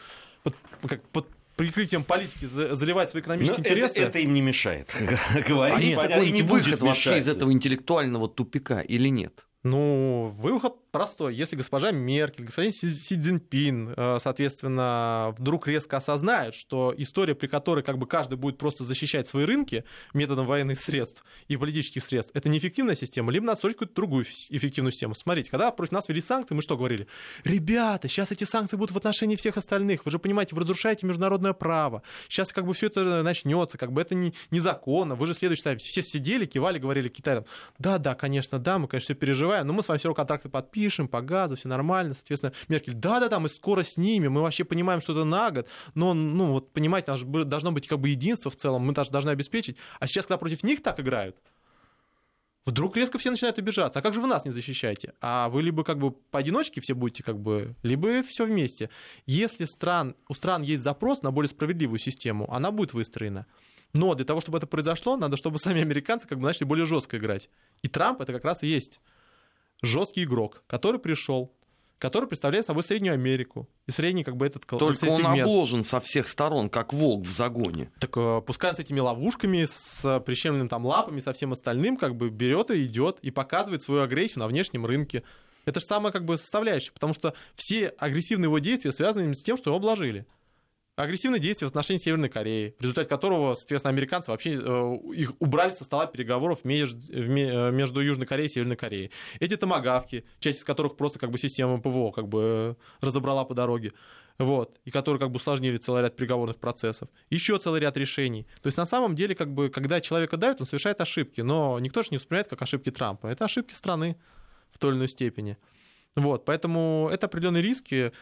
под, как, под прикрытием политики заливать свои экономические но интересы. Это, это им не мешает говорить. А нет, не выход вообще из этого интеллектуального тупика или нет? Ну, выход простой. Если госпожа Меркель, господин Си, Си Цзиньпин, э, соответственно, вдруг резко осознают, что история, при которой как бы каждый будет просто защищать свои рынки методом военных средств и политических средств, это неэффективная система, либо надо строить какую-то другую эффективную систему. Смотрите, когда против нас ввели санкции, мы что говорили? Ребята, сейчас эти санкции будут в отношении всех остальных. Вы же понимаете, вы разрушаете международное право. Сейчас как бы все это начнется, как бы это не, незаконно. Вы же следующий ставите. Все сидели, кивали, говорили Китаю, да, да, конечно, да, мы, конечно, все переживаем, но мы с вами все равно контракты подпишем по газу, все нормально. Соответственно, Меркель, да, да, да, мы скоро снимем, мы вообще понимаем, что это на год, но, ну, вот, понимаете, должно быть как бы единство в целом, мы даже должны обеспечить. А сейчас, когда против них так играют, Вдруг резко все начинают обижаться. А как же вы нас не защищаете? А вы либо как бы поодиночке все будете как бы, либо все вместе. Если стран, у стран есть запрос на более справедливую систему, она будет выстроена. Но для того, чтобы это произошло, надо, чтобы сами американцы как бы начали более жестко играть. И Трамп это как раз и есть жесткий игрок, который пришел, который представляет собой Среднюю Америку. И средний как бы этот Только он сегмент. обложен со всех сторон, как волк в загоне. Так э, пускай он с этими ловушками, с прищемленными там лапами, со всем остальным, как бы берет и идет и показывает свою агрессию на внешнем рынке. Это же самая как бы составляющая, потому что все агрессивные его действия связаны с тем, что его обложили агрессивные действия в отношении Северной Кореи, в результате которого, соответственно, американцы вообще э, их убрали со стола переговоров между, э, между Южной Кореей и Северной Кореей. Эти томогавки, часть из которых просто как бы система ПВО как бы э, разобрала по дороге, вот, и которые как бы усложнили целый ряд переговорных процессов. Еще целый ряд решений. То есть на самом деле, как бы, когда человека дают, он совершает ошибки, но никто же не вспоминает как ошибки Трампа. Это ошибки страны в той или иной степени. Вот, поэтому это определенные риски.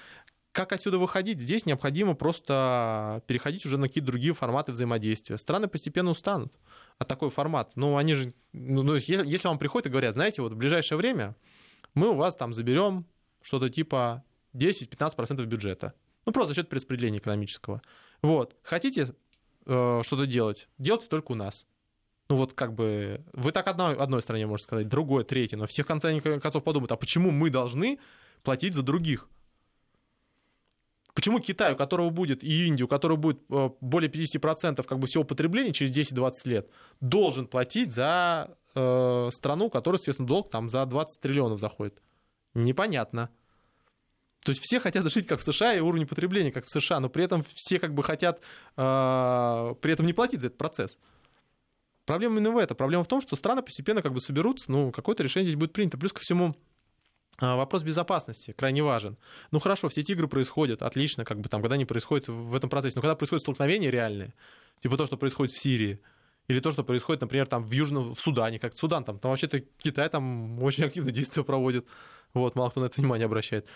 Как отсюда выходить? Здесь необходимо просто переходить уже на какие-то другие форматы взаимодействия. Страны постепенно устанут от такой формат. Ну, они же, ну, ну если вам приходят и говорят, знаете, вот в ближайшее время мы у вас там заберем что-то типа 10-15% бюджета. Ну, просто за счет перераспределения экономического. Вот. Хотите э, что-то делать? Делайте только у нас. Ну вот как бы вы так одной, одной стране можете сказать, другой, третий, но всех конца концов подумают, а почему мы должны платить за других? Почему Китай, у которого будет, и Индия, у которого будет э, более 50% как бы всего потребления через 10-20 лет, должен платить за э, страну, у которой, соответственно, долг там за 20 триллионов заходит? Непонятно. То есть все хотят жить как в США и уровень потребления как в США, но при этом все как бы хотят э, при этом не платить за этот процесс. Проблема именно в этом. Проблема в том, что страны постепенно как бы соберутся, ну, какое-то решение здесь будет принято. Плюс ко всему, вопрос безопасности крайне важен. Ну хорошо, все эти игры происходят, отлично, как бы там, когда они происходят в этом процессе. Но когда происходит столкновение реальное, типа то, что происходит в Сирии, или то, что происходит, например, там в Южном, в Судане, как Судан, там, там вообще-то Китай там *laughs* очень активно действия проводит. Вот, мало кто на это внимание обращает.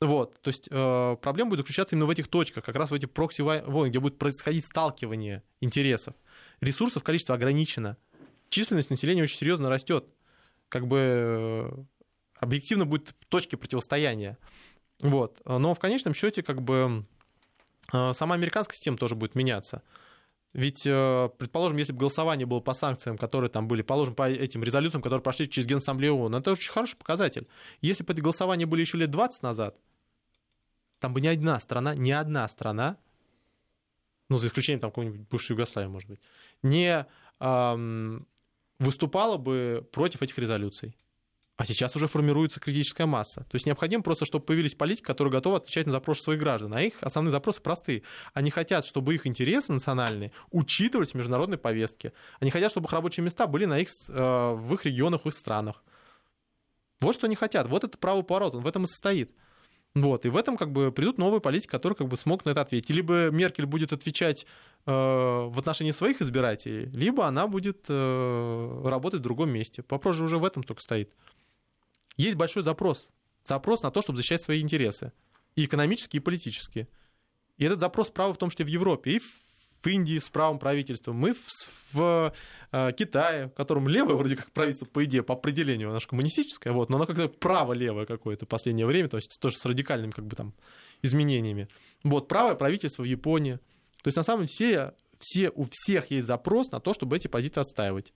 Вот, то есть э, проблема будет заключаться именно в этих точках, как раз в этих прокси-войн, где будет происходить сталкивание интересов. Ресурсов количество ограничено. Численность населения очень серьезно растет. Как бы э, объективно будут точки противостояния. Вот. Но в конечном счете, как бы, э, сама американская система тоже будет меняться. Ведь, э, предположим, если бы голосование было по санкциям, которые там были, положим, по этим резолюциям, которые прошли через Генассамблею ООН, это очень хороший показатель. Если бы это голосование были еще лет 20 назад, там бы ни одна страна, ни одна страна, ну, за исключением там какой-нибудь бывшей Югославии, может быть, не эм, выступала бы против этих резолюций. А сейчас уже формируется критическая масса. То есть необходимо просто, чтобы появились политики, которые готовы отвечать на запросы своих граждан. А их основные запросы простые. Они хотят, чтобы их интересы национальные учитывались в международной повестке. Они хотят, чтобы их рабочие места были на их, э, в их регионах, в их странах. Вот что они хотят. Вот это правый поворот, он в этом и состоит. Вот, и в этом как бы придут новые политики, которые как бы смогут на это ответить. Либо Меркель будет отвечать э, в отношении своих избирателей, либо она будет э, работать в другом месте. Вопрос же уже в этом только стоит есть большой запрос. Запрос на то, чтобы защищать свои интересы. И экономические, и политические. И этот запрос права в том числе в Европе, и в Индии с правом правительства, мы в, в э, Китае, в котором левое вроде как правительство, по идее, по определению, оно же коммунистическое, вот, но оно как-то право-левое какое-то в последнее время, то есть тоже с радикальными как бы там изменениями. Вот, правое правительство в Японии. То есть на самом деле все, все, у всех есть запрос на то, чтобы эти позиции отстаивать.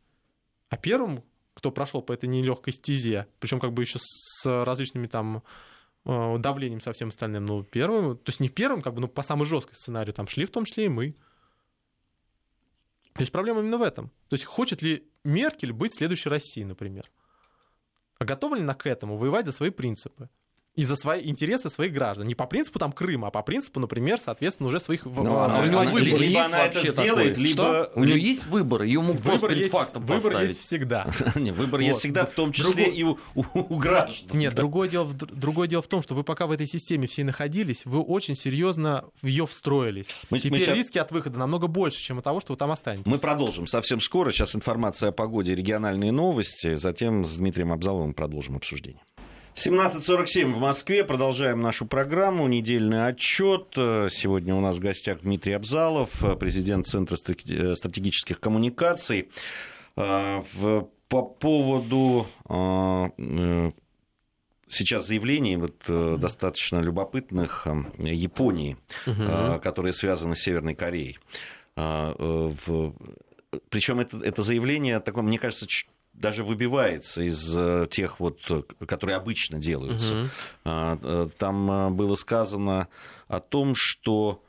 А первым кто прошел по этой нелегкой стезе, причем как бы еще с различными там э, давлением со всем остальным. Ну, первым, то есть не первым, как бы, но по самой жесткой сценарию там шли в том числе и мы. То есть проблема именно в этом. То есть хочет ли Меркель быть следующей Россией, например? А готова ли она к этому воевать за свои принципы? И за свои интересы своих граждан. Не по принципу там Крыма, а по принципу, например, соответственно, уже своих... Ну, она, она, она, либо, либо она это сделает, такой? либо... Что? У нее есть выбор, ее могут выбор просто есть, фактом Выбор поставить. есть всегда. *laughs* Не, выбор есть всегда, в том числе и у, у, граждан. Нет, другое, дело, другое дело в том, что вы пока в этой системе все находились, вы очень серьезно в ее встроились. Мы, Теперь мы сейчас... риски от выхода намного больше, чем от того, что вы там останетесь. Мы продолжим совсем скоро. Сейчас информация о погоде, региональные новости. Затем с Дмитрием Абзаловым продолжим обсуждение. 17.47 в Москве. Продолжаем нашу программу. Недельный отчет. Сегодня у нас в гостях Дмитрий Абзалов, президент Центра стратегических коммуникаций. А, по поводу а, э, сейчас заявлений вот, э, достаточно любопытных э, Японии, угу. которые связаны с Северной Кореей. Причем это, это заявление такое, мне кажется, даже выбивается из э, тех вот, э, которые обычно делаются. Угу. Там было сказано о том, что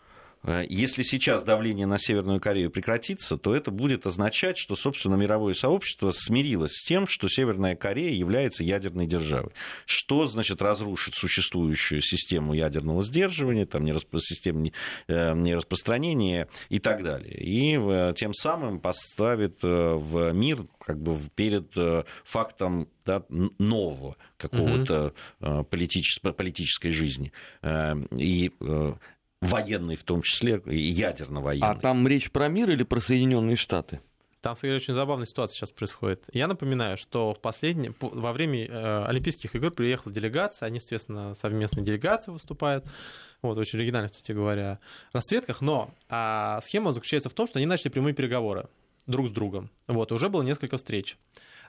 если сейчас давление на Северную Корею прекратится, то это будет означать, что, собственно, мировое сообщество смирилось с тем, что Северная Корея является ядерной державой. Что значит разрушить существующую систему ядерного сдерживания, там, нерасп... систему э, нераспространения и так далее. И э, тем самым поставит в мир как бы перед фактом да, нового какого-то угу. политической, политической жизни. И военный в том числе, и ядерно-военный. А там речь про мир или про Соединенные Штаты? Там, кстати, очень забавная ситуация сейчас происходит. Я напоминаю, что в последнее, во время э, Олимпийских игр приехала делегация, они, естественно, совместной делегацией выступают, вот, очень оригинально, кстати говоря, расцветках, но а, схема заключается в том, что они начали прямые переговоры друг с другом. Вот, уже было несколько встреч.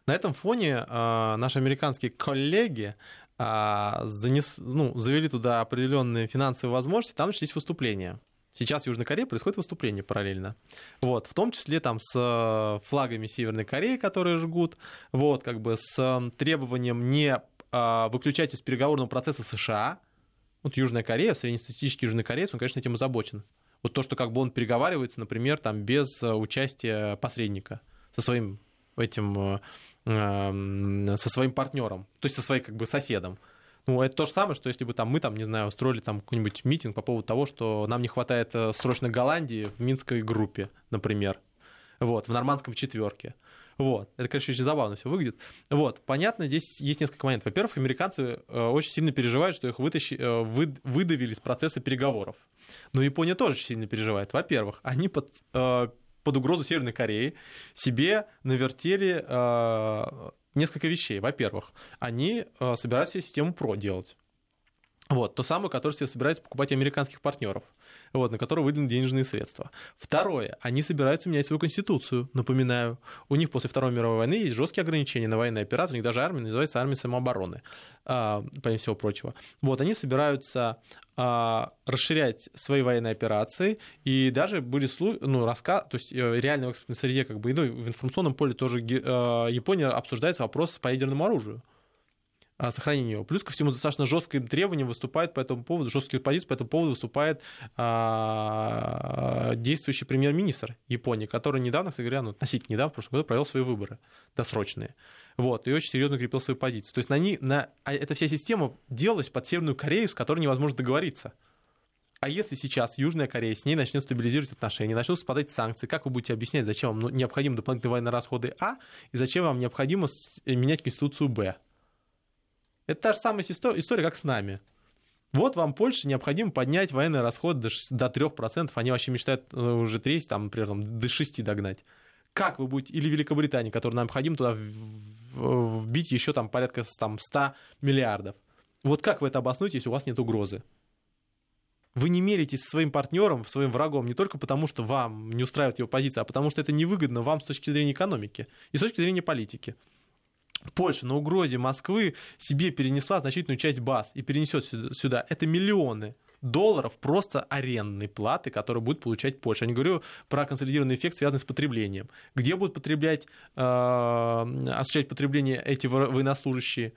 На этом фоне э, наши американские коллеги занес, ну, завели туда определенные финансовые возможности, там начались выступления. Сейчас в Южной Корее происходит выступление параллельно. Вот, в том числе там с э, флагами Северной Кореи, которые жгут, вот, как бы с требованием не а, выключать из переговорного процесса США. Вот Южная Корея, среднестатистический южный кореец, он, конечно, этим озабочен. Вот то, что как бы он переговаривается, например, там без э, участия посредника со своим этим э, со своим партнером, то есть со своим как бы соседом. Ну, это то же самое, что если бы там мы, там, не знаю, устроили там какой-нибудь митинг по поводу того, что нам не хватает э, срочно Голландии в Минской группе, например. Вот, в нормандском четверке. Вот. Это, конечно, очень забавно все выглядит. Вот. Понятно, здесь есть несколько моментов. Во-первых, американцы э, очень сильно переживают, что их вытащи, э, вы, выдавили с процесса переговоров. Но Япония тоже сильно переживает. Во-первых, они под, под угрозу Северной Кореи себе навертели э, несколько вещей. Во-первых, они э, собираются систему ПРО делать. Вот, то самое, которое себе собирается покупать американских партнеров вот, на которые выделены денежные средства. Второе, они собираются менять свою конституцию, напоминаю. У них после Второй мировой войны есть жесткие ограничения на военные операции, у них даже армия называется армия самообороны, а, помимо всего прочего. Вот, они собираются а, расширять свои военные операции, и даже были ну, рассказ, то есть э, реально в среде, как бы, ну, в информационном поле тоже э, Япония обсуждается вопрос по ядерному оружию сохранения его. Плюс ко всему достаточно жестким требованием выступает по этому поводу, жесткие позиции по этому поводу выступает а, действующий премьер-министр Японии, который недавно, кстати говоря, ну, относительно недавно, в прошлом году провел свои выборы досрочные. Вот, и очень серьезно укрепил свою позицию. То есть на, ней, на, а эта вся система делалась под Северную Корею, с которой невозможно договориться. А если сейчас Южная Корея с ней начнет стабилизировать отношения, начнут спадать санкции, как вы будете объяснять, зачем вам ну, необходимы дополнительные военные расходы А, и зачем вам необходимо менять Конституцию Б? Это та же самая история, как с нами. Вот вам Польше необходимо поднять военные расходы до 3%, они вообще мечтают э, уже треть, там, например, там, до 6 догнать. Как вы будете, или Великобритания, которая необходимо туда вбить еще там порядка там, 100 миллиардов. Вот как вы это обоснуете, если у вас нет угрозы? Вы не меритесь со своим партнером, своим врагом не только потому, что вам не устраивает его позиция, а потому что это невыгодно вам с точки зрения экономики и с точки зрения политики. Польша на угрозе Москвы себе перенесла значительную часть баз и перенесет сюда. Это миллионы долларов просто арендной платы, которую будет получать Польша. Я не говорю про консолидированный эффект, связанный с потреблением. Где будут потреблять, э, осуществлять потребление эти военнослужащие?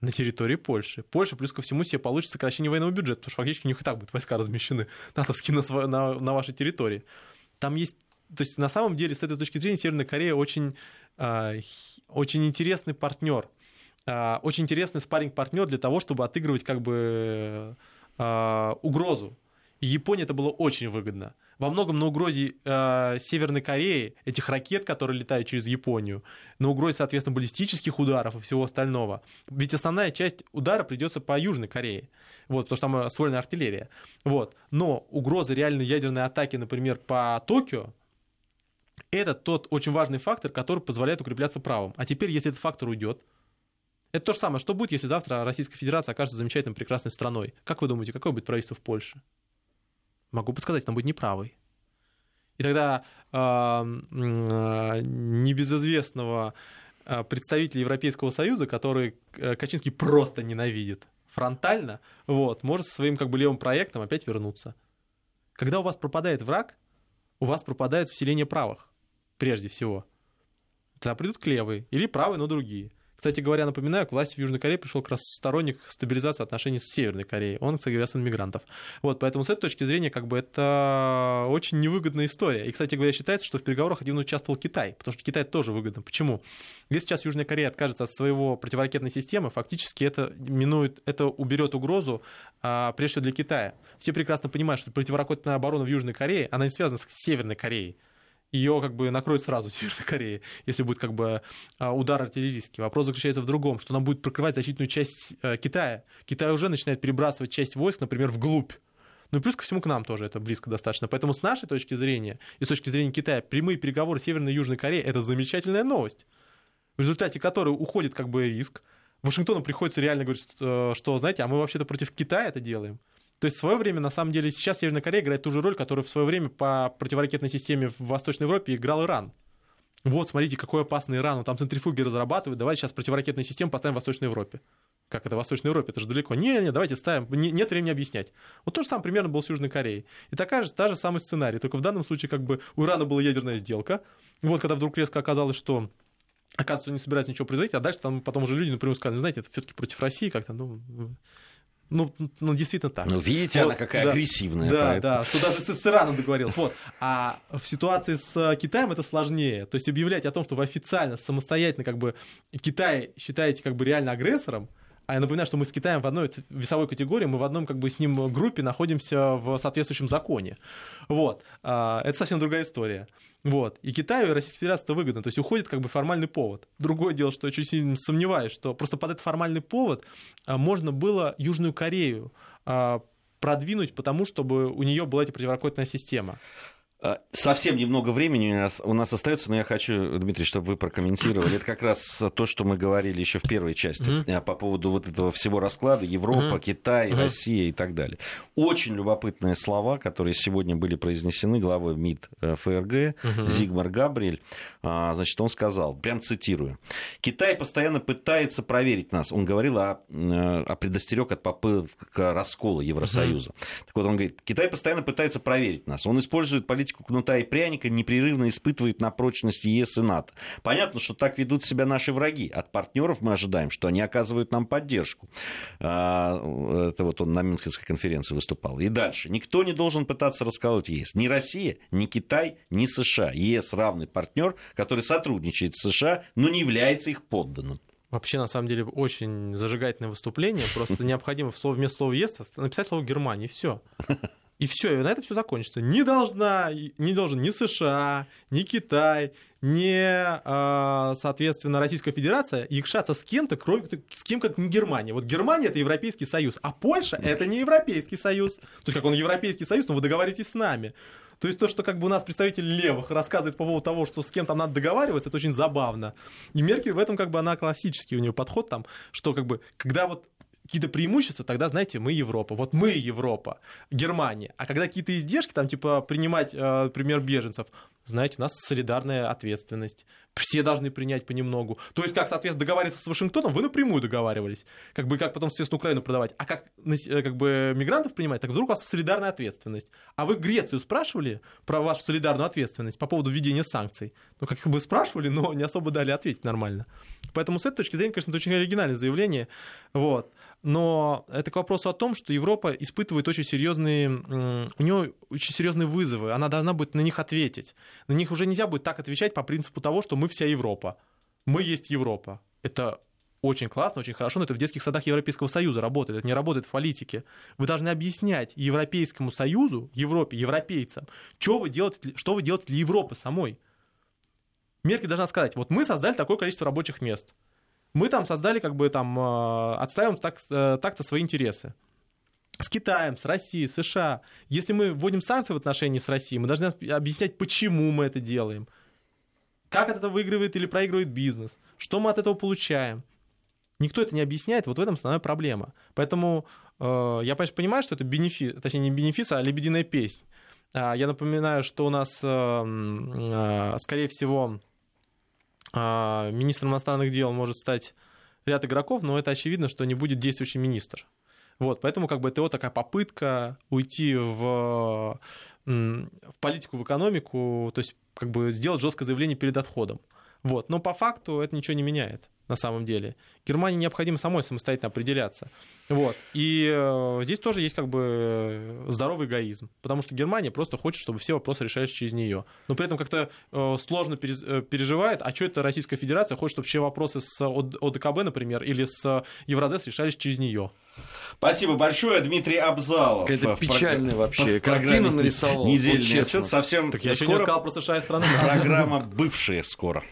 На территории Польши. Польша, плюс ко всему, себе получит сокращение военного бюджета, потому что фактически у них и так будут войска размещены *laughs* натовские на, на, на вашей территории. Там есть то есть на самом деле с этой точки зрения Северная Корея очень, а, очень интересный партнер. а, очень интересный спарринг-партнер для того, чтобы отыгрывать как бы а, угрозу. И Японии это было очень выгодно. Во многом на угрозе э, Северной Кореи, этих ракет, которые летают через Японию, на угрозе, соответственно, баллистических ударов и всего остального. Ведь основная часть удара придется по Южной Корее, вот, потому что там освоена артиллерия. Вот. Но угроза реальной ядерной атаки, например, по Токио, это тот очень важный фактор, который позволяет укрепляться правом. А теперь, если этот фактор уйдет, это то же самое, что будет, если завтра Российская Федерация окажется замечательной, прекрасной страной. Как вы думаете, какое будет правительство в Польше? Могу подсказать, там будет неправый. И тогда э, э, небезызвестного э, представителя Европейского Союза, который э, Качинский просто ненавидит фронтально, вот, может со своим как бы левым проектом опять вернуться. Когда у вас пропадает враг, у вас пропадает усиление правых, прежде всего. Тогда придут к левые, или правые, но другие. Кстати говоря, напоминаю, к власти в Южной Корее пришел как раз сторонник стабилизации отношений с Северной Кореей. Он, кстати говоря, сын мигрантов. Вот, поэтому с этой точки зрения, как бы, это очень невыгодная история. И, кстати говоря, считается, что в переговорах активно участвовал Китай, потому что Китай тоже выгодно. Почему? Если сейчас Южная Корея откажется от своего противоракетной системы, фактически это минует, это уберет угрозу, а, прежде всего для Китая. Все прекрасно понимают, что противоракетная оборона в Южной Корее, она не связана с Северной Кореей ее как бы накроет сразу *laughs* Северная Корея, если будет как бы а, удар артиллерийский. Вопрос заключается в другом, что она будет прокрывать значительную часть э, Китая. Китай уже начинает перебрасывать часть войск, например, вглубь. Ну и плюс ко всему к нам тоже это близко достаточно. Поэтому с нашей точки зрения и с точки зрения Китая прямые переговоры Северной и Южной Кореи – это замечательная новость, в результате которой уходит как бы риск. Вашингтону приходится реально говорить, что, что знаете, а мы вообще-то против Китая это делаем. То есть в свое время, на самом деле, сейчас Северная Корея играет ту же роль, которую в свое время по противоракетной системе в Восточной Европе играл Иран. Вот, смотрите, какой опасный Иран, он там центрифуги разрабатывает, давайте сейчас противоракетную систему поставим в Восточной Европе. Как это в Восточной Европе? Это же далеко. Не, не, давайте ставим. Не, нет времени объяснять. Вот то же самое примерно было с Южной Кореей. И такая же, та же самый сценарий. Только в данном случае как бы у Ирана была ядерная сделка. Вот когда вдруг резко оказалось, что оказывается, не собирается ничего производить, а дальше там потом уже люди напрямую сказали, ну, знаете, это все-таки против России как-то, ну, ну, ну, действительно так. Ну, видите, вот, она какая да, агрессивная. Да, поэтому. да, что даже с Ираном договорился. Вот. А в ситуации с Китаем это сложнее. То есть объявлять о том, что вы официально, самостоятельно как бы Китай считаете как бы реально агрессором, а я напоминаю, что мы с Китаем в одной весовой категории, мы в одном как бы с ним группе находимся в соответствующем законе. Вот. А, это совсем другая история. Вот. И Китаю и Российской Федерации это выгодно. То есть уходит как бы формальный повод. Другое дело, что я очень сильно сомневаюсь, что просто под этот формальный повод а, можно было Южную Корею а, продвинуть, потому чтобы у нее была эта противоракетная система. А, совсем немного времени у нас, у нас остается, но я хочу, Дмитрий, чтобы вы прокомментировали. Это как раз то, что мы говорили еще в первой части mm-hmm. по поводу вот этого всего расклада Европа, mm-hmm. Китай, mm-hmm. Россия и так далее. Очень любопытные слова, которые сегодня были произнесены главой МИД э, ФРГ mm-hmm. Зигмар Габриэль. А, значит, он сказал, прям цитирую, Китай постоянно пытается проверить нас. Он говорил о, э, о предостерег от попыток раскола Евросоюза. Mm-hmm. Так вот, он говорит, Китай постоянно пытается проверить нас. Он использует политику политику кнута и пряника непрерывно испытывает на прочность ЕС и НАТО. Понятно, что так ведут себя наши враги. От партнеров мы ожидаем, что они оказывают нам поддержку. А, это вот он на Мюнхенской конференции выступал. И дальше. Никто не должен пытаться расколоть ЕС. Ни Россия, ни Китай, ни США. ЕС равный партнер, который сотрудничает с США, но не является их подданным. Вообще, на самом деле, очень зажигательное выступление. Просто необходимо в слово, вместо слова «ЕС» написать слово «Германия», и все. И все, и на этом все закончится. Не должна, не должен ни США, ни Китай, ни, а, соответственно, Российская Федерация якшаться с кем-то, кроме с кем как не Германия. Вот Германия это Европейский Союз, а Польша это не Европейский Союз. То есть, как он Европейский Союз, но вы договоритесь с нами. То есть то, что как бы у нас представитель левых рассказывает по поводу того, что с кем там надо договариваться, это очень забавно. И Меркель в этом как бы она классический у нее подход там, что как бы когда вот какие-то преимущества, тогда, знаете, мы Европа. Вот мы Европа, Германия. А когда какие-то издержки, там, типа, принимать, э, пример беженцев, знаете, у нас солидарная ответственность. Все должны принять понемногу. То есть, как, соответственно, договариваться с Вашингтоном, вы напрямую договаривались. Как бы, как потом, естественно, Украину продавать. А как, э, как бы, мигрантов принимать, так вдруг у вас солидарная ответственность. А вы Грецию спрашивали про вашу солидарную ответственность по поводу введения санкций? Ну, как бы спрашивали, но не особо дали ответить нормально. Поэтому с этой точки зрения, конечно, это очень оригинальное заявление. Вот. Но это к вопросу о том, что Европа испытывает очень серьезные, у нее очень серьезные вызовы, она должна будет на них ответить. На них уже нельзя будет так отвечать по принципу того, что мы вся Европа. Мы есть Европа. Это очень классно, очень хорошо, но это в детских садах Европейского Союза работает, это не работает в политике. Вы должны объяснять Европейскому Союзу, Европе, европейцам, что вы делаете, что вы делаете для Европы самой. Меркель должна сказать, вот мы создали такое количество рабочих мест. Мы там создали, как бы там, э, отстаиваем так, э, так-то свои интересы. С Китаем, с Россией, США. Если мы вводим санкции в отношении с Россией, мы должны объяснять, почему мы это делаем. Как от этого выигрывает или проигрывает бизнес. Что мы от этого получаем. Никто это не объясняет, вот в этом основная проблема. Поэтому э, я, конечно, понимаю, что это бенефис, точнее, не бенефис, а лебединая песня. А, я напоминаю, что у нас, э, э, скорее всего, министром иностранных дел может стать ряд игроков, но это очевидно, что не будет действующий министр. Вот, поэтому как бы это вот такая попытка уйти в, в политику, в экономику, то есть как бы сделать жесткое заявление перед отходом. Вот. Но по факту это ничего не меняет на самом деле. Германии необходимо самой самостоятельно определяться. Вот. И э, здесь тоже есть как бы здоровый эгоизм, потому что Германия просто хочет, чтобы все вопросы решались через нее. Но при этом как-то э, сложно э, переживает, а что это Российская Федерация хочет, чтобы все вопросы с ОДКБ, например, или с Евразес решались через нее. Спасибо большое, Дмитрий Абзалов. Это печальная вообще картина нарисовал. Недельный отчет совсем Так я еще не сказал про США и страны. Программа «Бывшие» скоро.